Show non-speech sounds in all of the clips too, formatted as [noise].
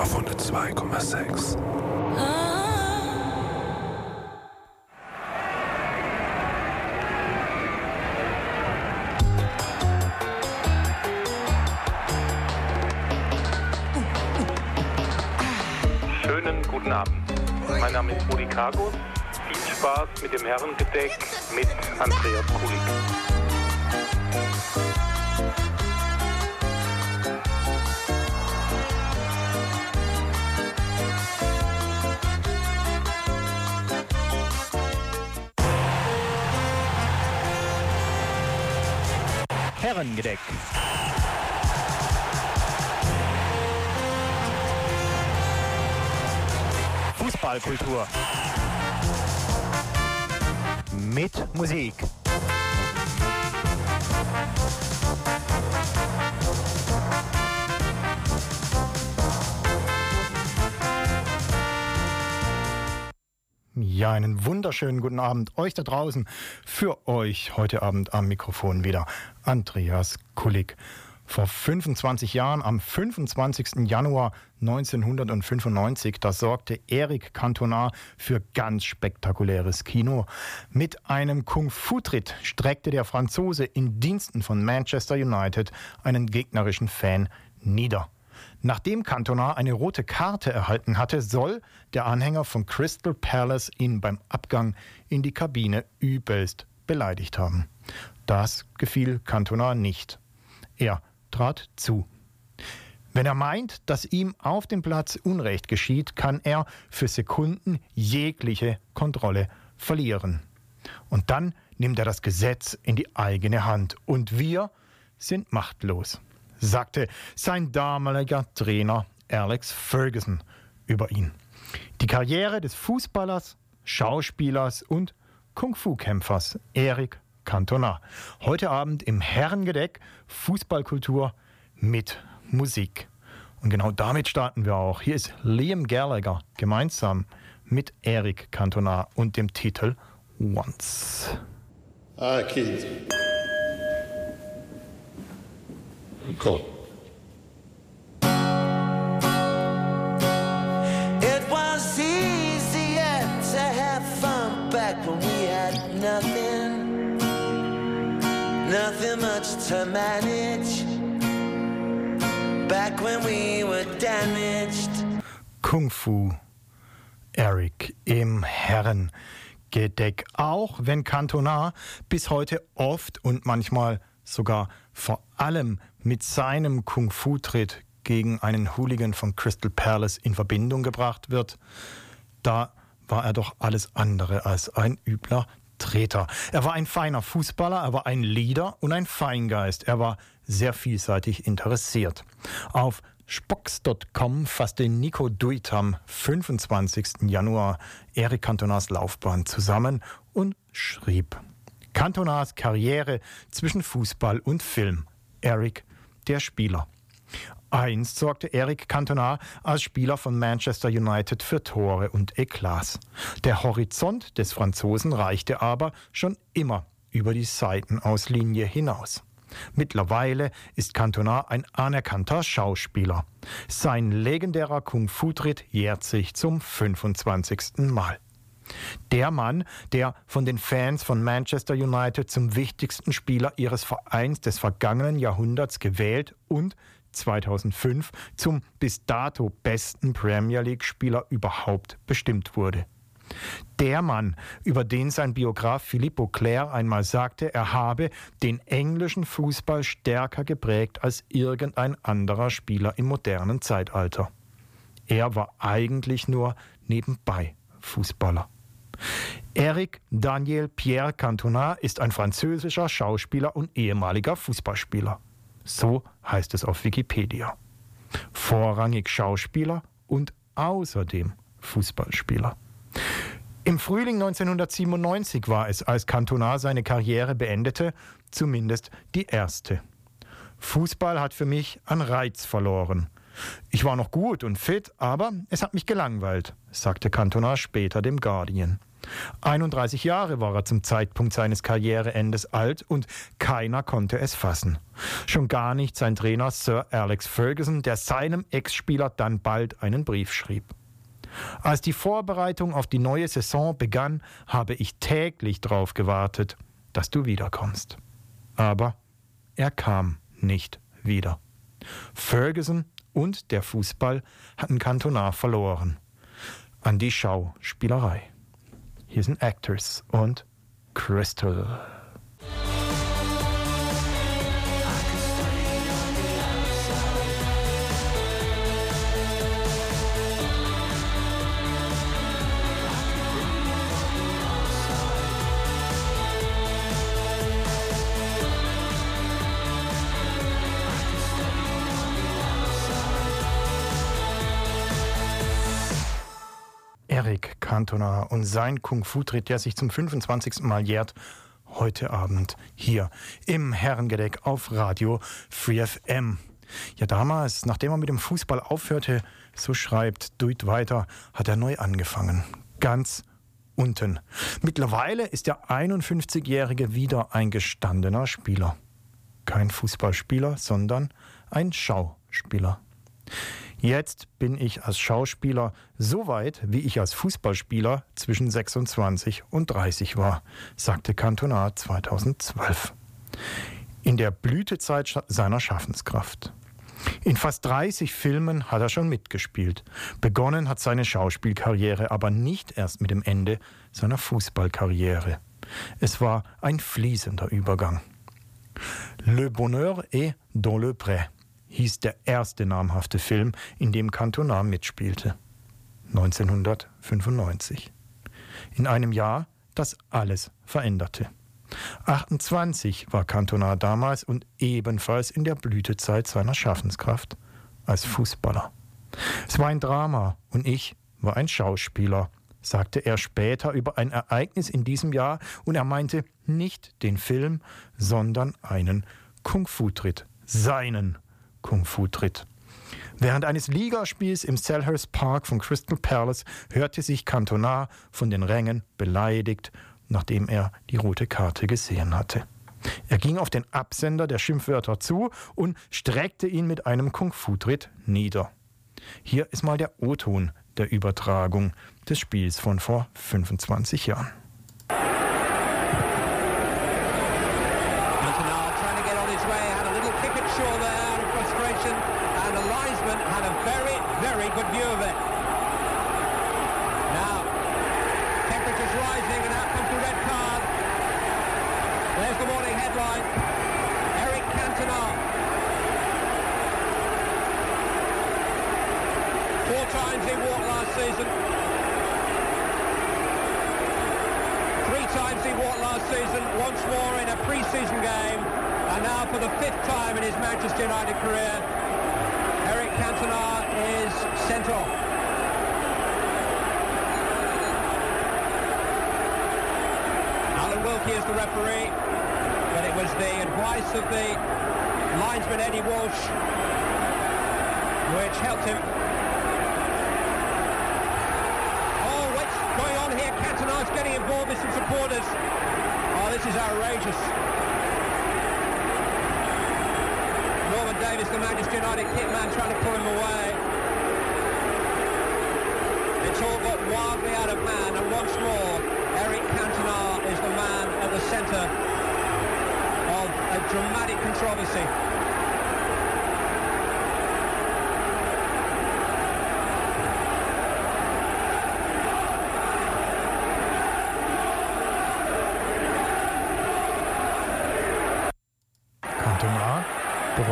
auf 102,6. Schönen guten Abend. Mein Name ist Rudi Kargus. Viel Spaß mit dem Herrengedeck mit Andreas Kulik. Herrengedeck. Fußballkultur. Mit Musik. Ja, einen wunderschönen guten Abend euch da draußen. Für euch heute Abend am Mikrofon wieder Andreas Kulik. Vor 25 Jahren, am 25. Januar 1995, da sorgte Eric Cantona für ganz spektakuläres Kino. Mit einem Kung-Fu-Tritt streckte der Franzose in Diensten von Manchester United einen gegnerischen Fan nieder. Nachdem Cantona eine rote Karte erhalten hatte, soll der Anhänger von Crystal Palace ihn beim Abgang in die Kabine übelst beleidigt haben. Das gefiel Cantona nicht. Er trat zu. Wenn er meint, dass ihm auf dem Platz Unrecht geschieht, kann er für Sekunden jegliche Kontrolle verlieren. Und dann nimmt er das Gesetz in die eigene Hand und wir sind machtlos, sagte sein damaliger Trainer Alex Ferguson über ihn. Die Karriere des Fußballers, Schauspielers und Kung-Fu-Kämpfers Eric Cantona. Heute Abend im Herrengedeck Fußballkultur mit Musik. Und genau damit starten wir auch. Hier ist Liam Gallagher gemeinsam mit Eric Cantona und dem Titel Once. Ah, Keith. Cool. It was easier to have fun back when we had nothing, nothing much to manage. Back when we were damaged. Kung Fu Eric im Herrengedeck. Auch wenn Cantona bis heute oft und manchmal sogar vor allem mit seinem Kung Fu-Tritt gegen einen Hooligan von Crystal Palace in Verbindung gebracht wird, da war er doch alles andere als ein übler Treter. Er war ein feiner Fußballer, er war ein Leader und ein Feingeist. Er war sehr vielseitig interessiert. Auf Spox.com fasste Nico Duit am 25. Januar Eric Cantonas Laufbahn zusammen und schrieb Cantonas Karriere zwischen Fußball und Film. Eric, der Spieler. Einst sorgte Eric Cantona als Spieler von Manchester United für Tore und Eklats. Der Horizont des Franzosen reichte aber schon immer über die Seitenauslinie hinaus. Mittlerweile ist Cantona ein anerkannter Schauspieler. Sein legendärer Kung-Fu-Tritt jährt sich zum 25. Mal. Der Mann, der von den Fans von Manchester United zum wichtigsten Spieler ihres Vereins des vergangenen Jahrhunderts gewählt und 2005 zum bis dato besten Premier League-Spieler überhaupt bestimmt wurde. Der Mann, über den sein Biograf Philippe Auclair einmal sagte, er habe den englischen Fußball stärker geprägt als irgendein anderer Spieler im modernen Zeitalter. Er war eigentlich nur nebenbei Fußballer. Eric Daniel Pierre Cantona ist ein französischer Schauspieler und ehemaliger Fußballspieler. So heißt es auf Wikipedia. Vorrangig Schauspieler und außerdem Fußballspieler. Im Frühling 1997 war es, als Cantona seine Karriere beendete, zumindest die erste. Fußball hat für mich an Reiz verloren. Ich war noch gut und fit, aber es hat mich gelangweilt, sagte Cantona später dem Guardian. 31 Jahre war er zum Zeitpunkt seines Karriereendes alt und keiner konnte es fassen. Schon gar nicht sein Trainer Sir Alex Ferguson, der seinem Ex-Spieler dann bald einen Brief schrieb. Als die Vorbereitung auf die neue Saison begann, habe ich täglich darauf gewartet, dass du wiederkommst. Aber er kam nicht wieder. Ferguson und der Fußball hatten Kantonar verloren. An die Schauspielerei. Hier sind Actors und Crystal. Eric Cantona und sein Kung-Fu-Tritt, der sich zum 25. Mal jährt, heute Abend hier im Herrengedeck auf Radio Free FM. Ja, damals, nachdem er mit dem Fußball aufhörte, so schreibt Duit weiter, hat er neu angefangen. Ganz unten. Mittlerweile ist der 51-Jährige wieder ein gestandener Spieler. Kein Fußballspieler, sondern ein Schauspieler. Jetzt bin ich als Schauspieler so weit, wie ich als Fußballspieler zwischen 26 und 30 war, sagte Cantona 2012. In der Blütezeit seiner Schaffenskraft. In fast 30 Filmen hat er schon mitgespielt. Begonnen hat seine Schauspielkarriere aber nicht erst mit dem Ende seiner Fußballkarriere. Es war ein fließender Übergang. Le Bonheur est dans le pré hieß der erste namhafte Film, in dem Cantona mitspielte. 1995. In einem Jahr, das alles veränderte. 28 war Cantona damals und ebenfalls in der Blütezeit seiner Schaffenskraft als Fußballer. Es war ein Drama und ich war ein Schauspieler, sagte er später über ein Ereignis in diesem Jahr und er meinte nicht den Film, sondern einen Kung-Fu-Tritt, seinen Kung-Fu-Tritt. Während eines Ligaspiels im Selhurst Park von Crystal Palace hörte sich Cantona von den Rängen beleidigt, nachdem er die rote Karte gesehen hatte. Er ging auf den Absender der Schimpfwörter zu und streckte ihn mit einem Kung-Fu-Tritt nieder. Hier ist mal der O-Ton der Übertragung des Spiels von vor 25 Jahren. Wilkie is the referee, but it was the advice of the linesman Eddie Walsh which helped him. Oh, what's going on here? Cantona's getting involved with some supporters. Oh, this is outrageous. Norman Davis, the Manchester United hitman, trying to pull him away. It's all got wildly out of hand, and once more, Eric Cantona is the man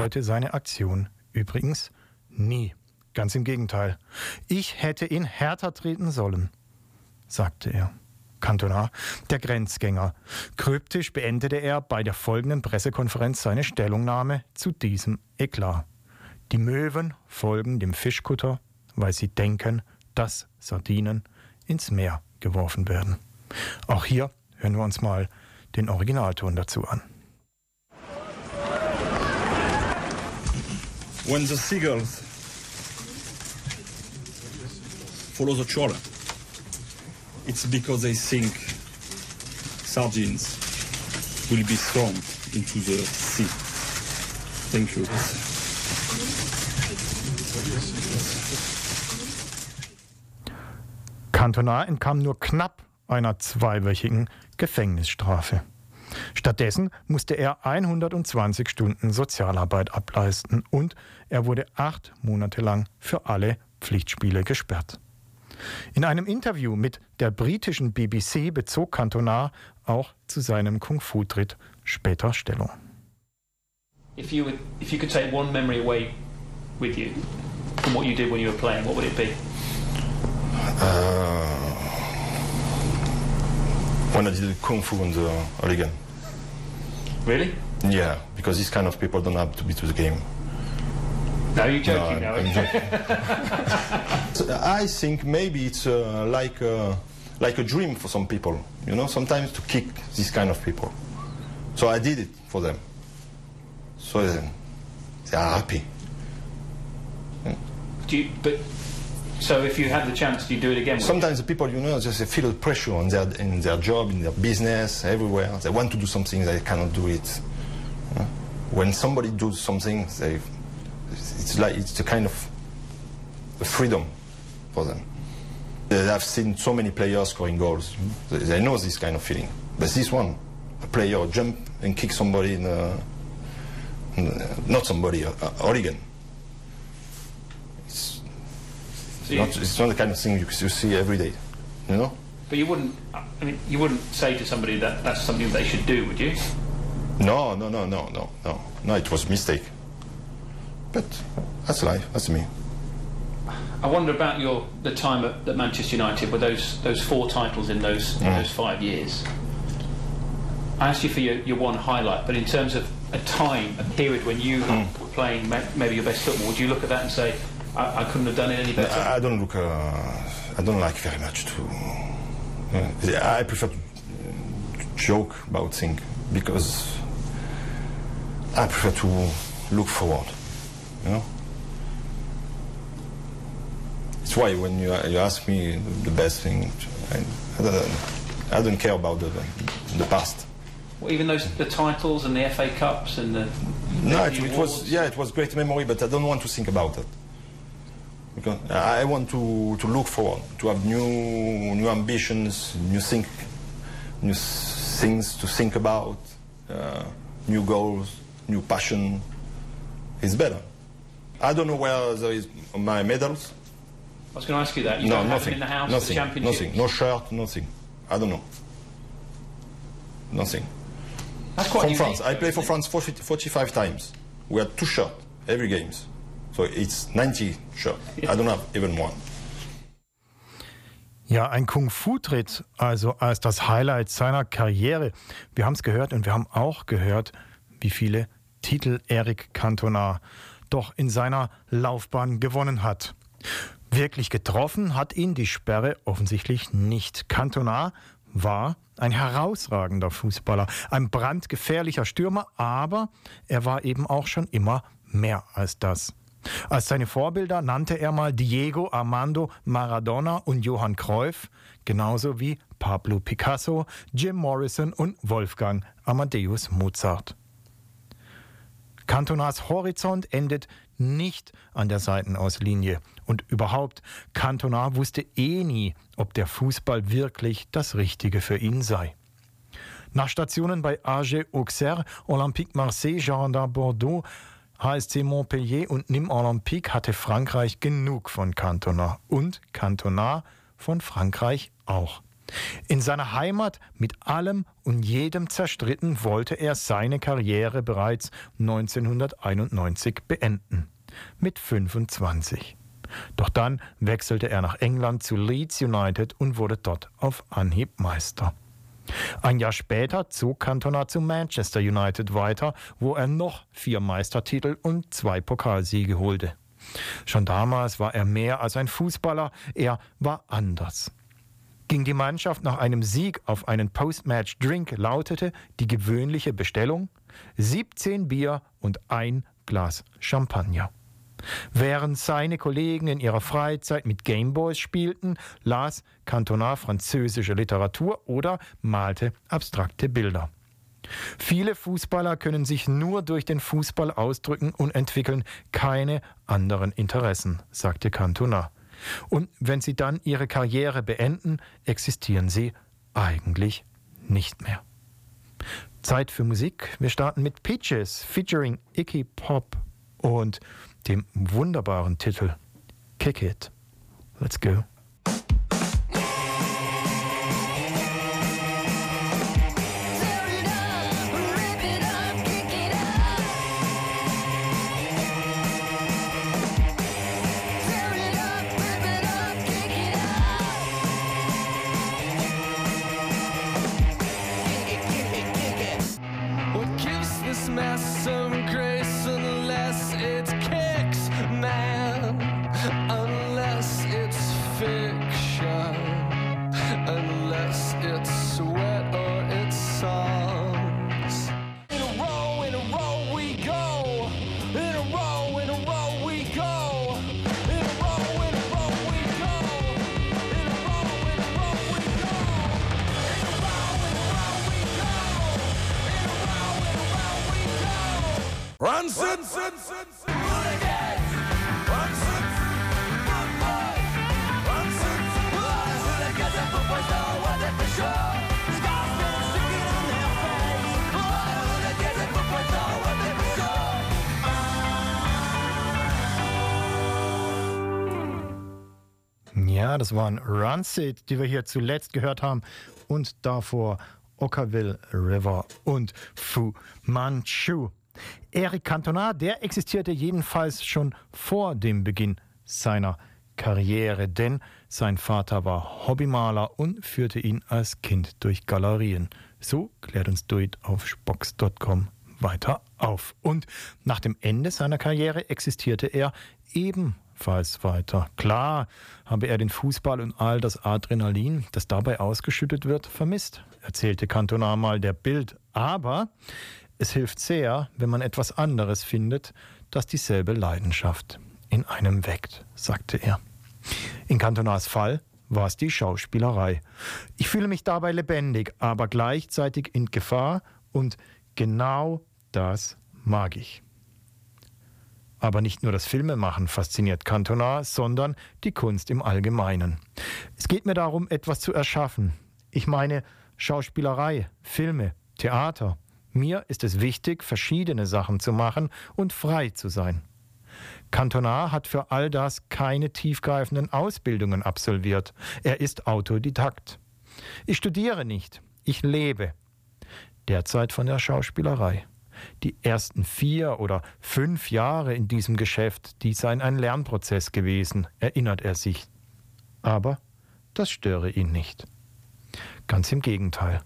bereute seine Aktion übrigens nie. Ganz im Gegenteil. Ich hätte ihn härter treten sollen, sagte er. Cantona, der Grenzgänger. Kryptisch beendete er bei der folgenden Pressekonferenz seine Stellungnahme zu diesem Eklat. Die Möwen folgen dem Fischkutter, weil sie denken, dass Sardinen ins Meer geworfen werden. Auch hier hören wir uns mal den Originalton dazu an. when the seagulls follow the trawler, it's because they think sardines will be thrown into the sea. Thank you. Cantona entkam nur knapp einer zweiwöchigen Gefängnisstrafe. Stattdessen musste er 120 Stunden Sozialarbeit ableisten und er wurde acht Monate lang für alle Pflichtspiele gesperrt. In einem Interview mit der britischen BBC bezog Cantona auch zu seinem Kung-Fu-Tritt später Stellung. If you, would, if you could take one memory away with you from what you did when you were playing, what would it be? Uh, when I did Kung Fu in the Oligan. Really? Yeah, because these kind of people don't have to be to the game. No, you're joking No, now. I'm joking. [laughs] So I think maybe it's uh, like a, like a dream for some people, you know, sometimes to kick these kind of people. So I did it for them. So then they are happy. Do you, but so if you had the chance, do you do it again? Sometimes the people, you know, just feel pressure on their in their job, in their business, everywhere. They want to do something, they cannot do it. Uh, When somebody does something, they, it's like it's a kind of freedom for them. They- I've seen so many players scoring goals. They, know this kind of feeling. But this one, a player jump and kick somebody in, the, in the- not somebody, uh, uh, Oligan. It's, So not, it's not the kind of thing you, you see every day, you know? but you wouldn't. I mean, you wouldn't say to somebody that that's something they should do, would you? No, no, no, no, no, no. No, it was a mistake. But that's life, that's me. I wonder about your the time at, at Manchester United with those those four titles in those in those five years. I asked you for your, your one highlight, but in terms of a time, a period when you were playing ma- maybe your best football, would you look at that and say, I, I couldn't have done it any better? I, I don't look, uh, I don't like very much to. Uh, I prefer to, to joke about things because I prefer to look forward, you know? It's why when you, you ask me the best thing, I, I, don't, I don't care about the, the past. Well, even those the titles and the FA Cups and the No, it, it was yeah, it was great memory, but I don't want to think about it because I want to, to look forward, to have new new ambitions, new think, new things to think about, uh, new goals, new passion. It's better. I don't know where there is my medals. I was going to ask you that. You no, don't have nothing. them in the house, nothing. the nothing. No shirt. Nothing. I don't know. Nothing. That's quite From unique, France. I play for? France 40, 45 times. We had two shirts every games. So it's 90 shirts. I don't have even one. Ja, ein Kung-Fu-Tritt, also als das Highlight seiner Karriere. Wir haben es gehört und wir haben auch gehört, wie viele Titel Eric Cantona doch in seiner Laufbahn gewonnen hat. Wirklich getroffen hat ihn die Sperre offensichtlich nicht. Cantona war ein herausragender Fußballer, ein brandgefährlicher Stürmer, aber er war eben auch schon immer mehr als das. Als seine Vorbilder nannte er mal Diego Armando Maradona und Johann Cruyff, genauso wie Pablo Picasso, Jim Morrison und Wolfgang Amadeus Mozart. Cantonas Horizont endet nicht an der Seitenauslinie. Und überhaupt, Cantona wusste eh nie, ob der Fußball wirklich das Richtige für ihn sei. Nach Stationen bei AG Auxerre, Olympique Marseille, Girondin Bordeaux, HSC Montpellier und Nîmes Olympique hatte Frankreich genug von Cantona und Cantona von Frankreich auch. In seiner Heimat mit allem und jedem zerstritten wollte er seine Karriere bereits 1991 beenden. Mit 25. Doch dann wechselte er nach England zu Leeds United und wurde dort auf Anhieb Meister. Ein Jahr später zog Cantona zu Manchester United weiter, wo er noch vier Meistertitel und zwei Pokalsiege holte. Schon damals war er mehr als ein Fußballer, er war anders. Ging die Mannschaft nach einem Sieg auf einen Postmatch-Drink, lautete die gewöhnliche Bestellung 17 Bier und ein Glas Champagner. Während seine Kollegen in ihrer Freizeit mit Gameboys spielten, las Cantona französische Literatur oder malte abstrakte Bilder. Viele Fußballer können sich nur durch den Fußball ausdrücken und entwickeln keine anderen Interessen, sagte Cantona. Und wenn sie dann ihre Karriere beenden, existieren sie eigentlich nicht mehr. Zeit für Musik. Wir starten mit Peaches featuring Icky Pop und dem wunderbaren Titel Kick It. Let's go. Das waren Rancid, die wir hier zuletzt gehört haben. Und davor Ockerville River und Fu Manchu. Eric Cantona, der existierte jedenfalls schon vor dem Beginn seiner Karriere, denn sein Vater war Hobbymaler und führte ihn als Kind durch Galerien. So klärt uns Duit auf spox.com weiter auf. Und nach dem Ende seiner Karriere existierte er ebenfalls weiter. Klar habe er den Fußball und all das Adrenalin, das dabei ausgeschüttet wird, vermisst, erzählte Cantona mal der Bild. Aber es hilft sehr, wenn man etwas anderes findet, das dieselbe Leidenschaft in einem weckt, sagte er. In Cantonas Fall war es die Schauspielerei. Ich fühle mich dabei lebendig, aber gleichzeitig in Gefahr und genau das mag ich. Aber nicht nur das Filmemachen fasziniert Cantona, sondern die Kunst im Allgemeinen. Es geht mir darum, etwas zu erschaffen. Ich meine Schauspielerei, Filme, Theater. Mir ist es wichtig, verschiedene Sachen zu machen und frei zu sein. Cantona hat für all das keine tiefgreifenden Ausbildungen absolviert. Er ist Autodidakt. Ich studiere nicht, ich lebe. Derzeit von der Schauspielerei. Die ersten vier oder fünf Jahre in diesem Geschäft, die seien ein Lernprozess gewesen, erinnert er sich. Aber das störe ihn nicht. Ganz im Gegenteil.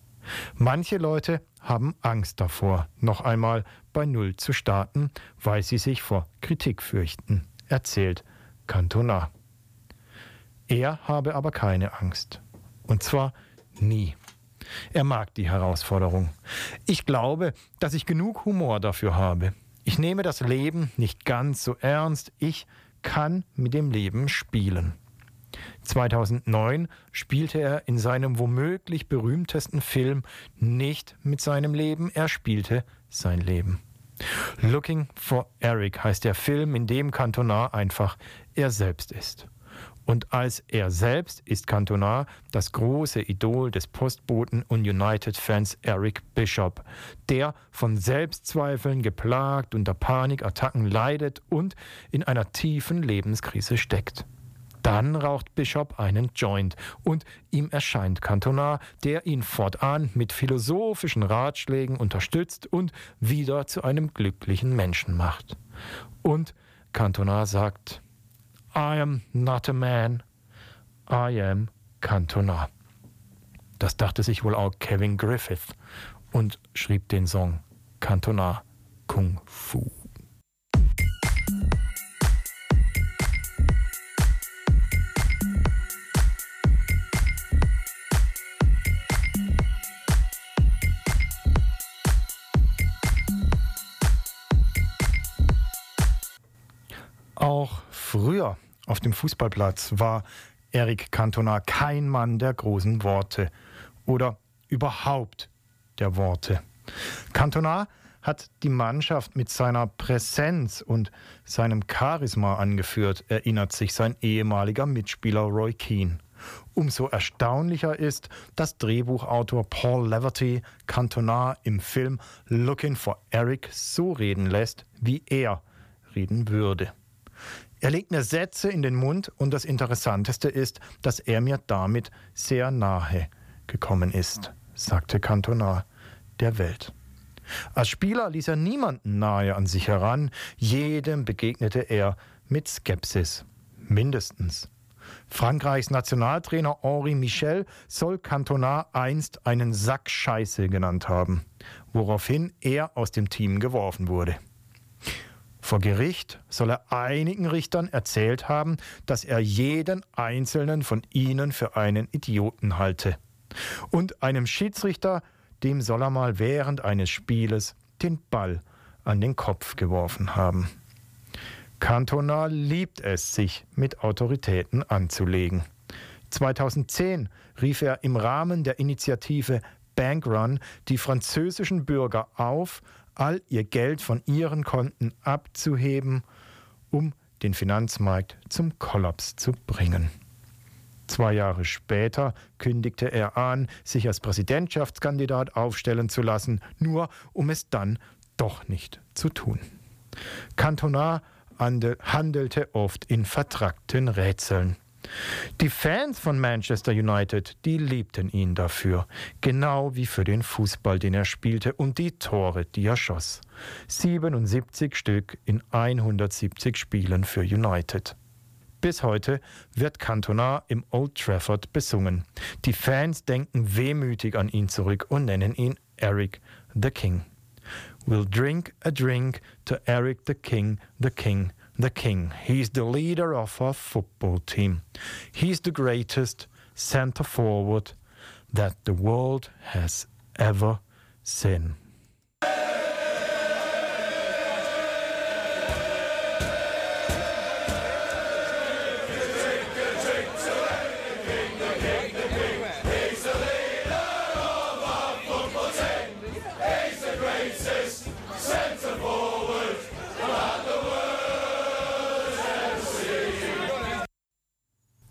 Manche Leute haben Angst davor, noch einmal bei Null zu starten, weil sie sich vor Kritik fürchten, erzählt Cantona. Er habe aber keine Angst. Und zwar nie. Er mag die Herausforderung. Ich glaube, dass ich genug Humor dafür habe. Ich nehme das Leben nicht ganz so ernst. Ich kann mit dem Leben spielen. 2009 spielte er in seinem womöglich berühmtesten Film nicht mit seinem Leben, er spielte sein Leben. Looking for Eric heißt der Film, in dem Cantona einfach er selbst ist. Und als er selbst ist Cantona das große Idol des Postboten und United-Fans Eric Bishop, der von Selbstzweifeln geplagt, unter Panikattacken leidet und in einer tiefen Lebenskrise steckt. Dann raucht Bishop einen Joint und ihm erscheint Cantona, der ihn fortan mit philosophischen Ratschlägen unterstützt und wieder zu einem glücklichen Menschen macht. Und Cantona sagt, I am not a man, I am Cantona. Das dachte sich wohl auch Kevin Griffith und schrieb den Song Cantona Kung Fu. Auf dem Fußballplatz war Eric Cantona kein Mann der großen Worte oder überhaupt der Worte. Cantona hat die Mannschaft mit seiner Präsenz und seinem Charisma angeführt, erinnert sich sein ehemaliger Mitspieler Roy Keane. Umso erstaunlicher ist, dass Drehbuchautor Paul Leverty Cantona im Film Looking for Eric so reden lässt, wie er reden würde. Er legt mir Sätze in den Mund und das Interessanteste ist, dass er mir damit sehr nahe gekommen ist, sagte Cantona der Welt. Als Spieler ließ er niemanden nahe an sich heran, jedem begegnete er mit Skepsis, mindestens. Frankreichs Nationaltrainer Henri Michel soll Cantona einst einen Sack Scheiße genannt haben, woraufhin er aus dem Team geworfen wurde. Vor Gericht soll er einigen Richtern erzählt haben, dass er jeden einzelnen von ihnen für einen Idioten halte. Und einem Schiedsrichter, dem soll er mal während eines Spieles den Ball an den Kopf geworfen haben. Cantona liebt es, sich mit Autoritäten anzulegen. 2010 rief er im Rahmen der Initiative Bankrun die französischen Bürger auf, all ihr Geld von ihren Konten abzuheben, um den Finanzmarkt zum Kollaps zu bringen. Zwei Jahre später kündigte er an, sich als Präsidentschaftskandidat aufstellen zu lassen, nur um es dann doch nicht zu tun. Cantona handelte oft in vertrackten Rätseln. Die Fans von Manchester United, die liebten ihn dafür, genau wie für den Fußball, den er spielte und die Tore, die er schoss. 77 Stück in 170 Spielen für United. Bis heute wird Cantona im Old Trafford besungen. Die Fans denken wehmütig an ihn zurück und nennen ihn Eric the King. We'll drink a drink to Eric the King, the King, the king. He's the leader of our football team. He's the greatest center forward that the world has ever seen.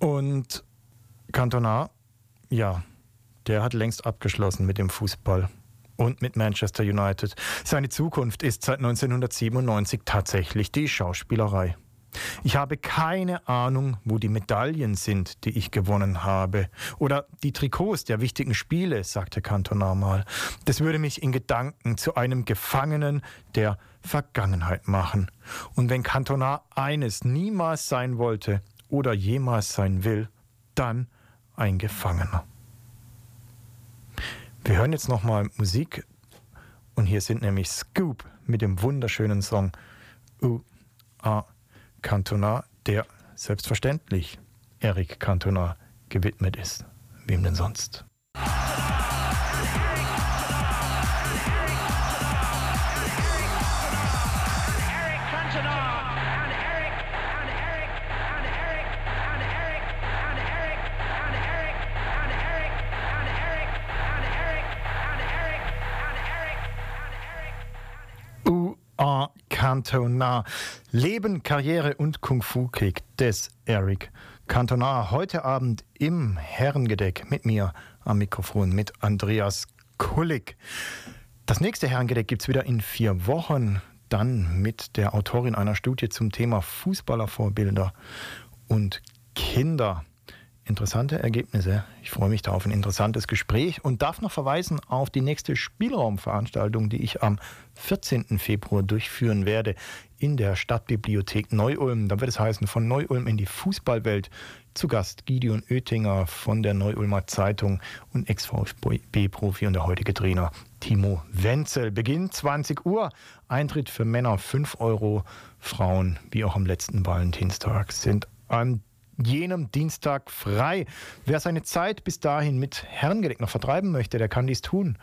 Und Cantona, ja, der hat längst abgeschlossen mit dem Fußball und mit Manchester United. Seine Zukunft ist seit 1997 tatsächlich die Schauspielerei. Ich habe keine Ahnung, wo die Medaillen sind, die ich gewonnen habe. Oder die Trikots der wichtigen Spiele, sagte Cantona mal. Das würde mich in Gedanken zu einem Gefangenen der Vergangenheit machen. Und wenn Cantona eines niemals sein wollte, oder jemals sein will, dann ein Gefangener. Wir hören jetzt nochmal Musik und hier sind nämlich Scoop mit dem wunderschönen Song U A Cantona, der selbstverständlich Eric Cantona gewidmet ist. Wem denn sonst? Cantona. Leben, Karriere und Kung-Fu-Kick des Eric Cantona. Heute Abend im Herrengedeck mit mir am Mikrofon mit Andreas Kullig. Das nächste Herrengedeck gibt es wieder in vier Wochen. Dann mit der Autorin einer Studie zum Thema Fußballervorbilder und Kinder interessante Ergebnisse. Ich freue mich da auf ein interessantes Gespräch und darf noch verweisen auf die nächste Spielraumveranstaltung, die ich am 14. Februar durchführen werde in der Stadtbibliothek Neu-Ulm. Da wird es heißen, von Neu-Ulm in die Fußballwelt. Zu Gast Gideon Oettinger von der Neu-Ulmer Zeitung und Ex-VfB-Profi und der heutige Trainer Timo Wenzel. Beginn 20 Uhr. Eintritt für Männer 5 Euro, Frauen, wie auch am letzten Valentinstag, sind an jenem Dienstag frei. Wer seine Zeit bis dahin mit Herrengedeck noch vertreiben möchte, der kann dies tun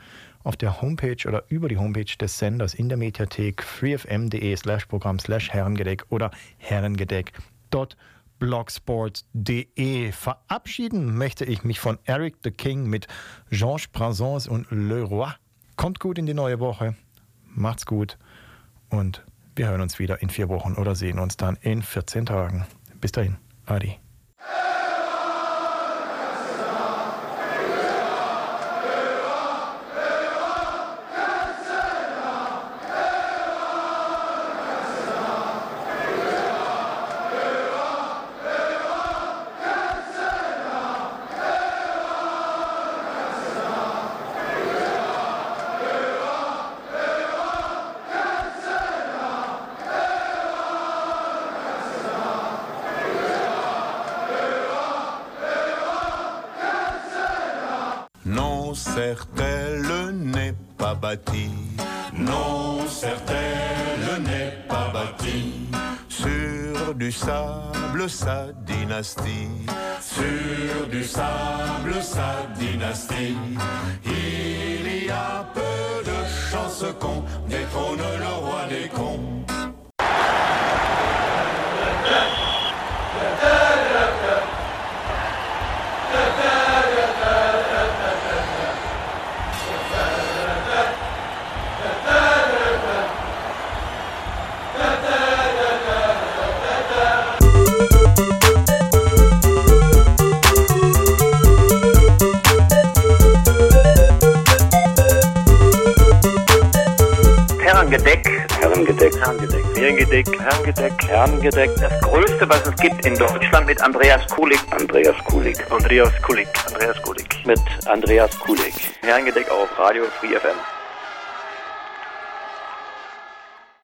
auf der Homepage oder über die Homepage des Senders in der Mediathek freefm.de slash Programm slash Herrengedeck oder herrengedeck.blogsport.de. Verabschieden möchte ich mich von Eric the King mit Georges Brassens und Le Roi. Kommt gut in die neue Woche, macht's gut und wir hören uns wieder in vier Wochen oder sehen uns dann in 14 Tagen. Bis dahin, Adi. Qu'on détrône le roi des cons. Herrengedeck. Herrengedeck. Herrengedeck. Herrengedeck. Herrengedeck. Das Größte, was es gibt in Deutschland mit Andreas Kulik. Andreas Kulik. Andreas Kulik. Andreas Kulik. Mit Andreas Kulik. Herrengedeck auf Radio Free FM.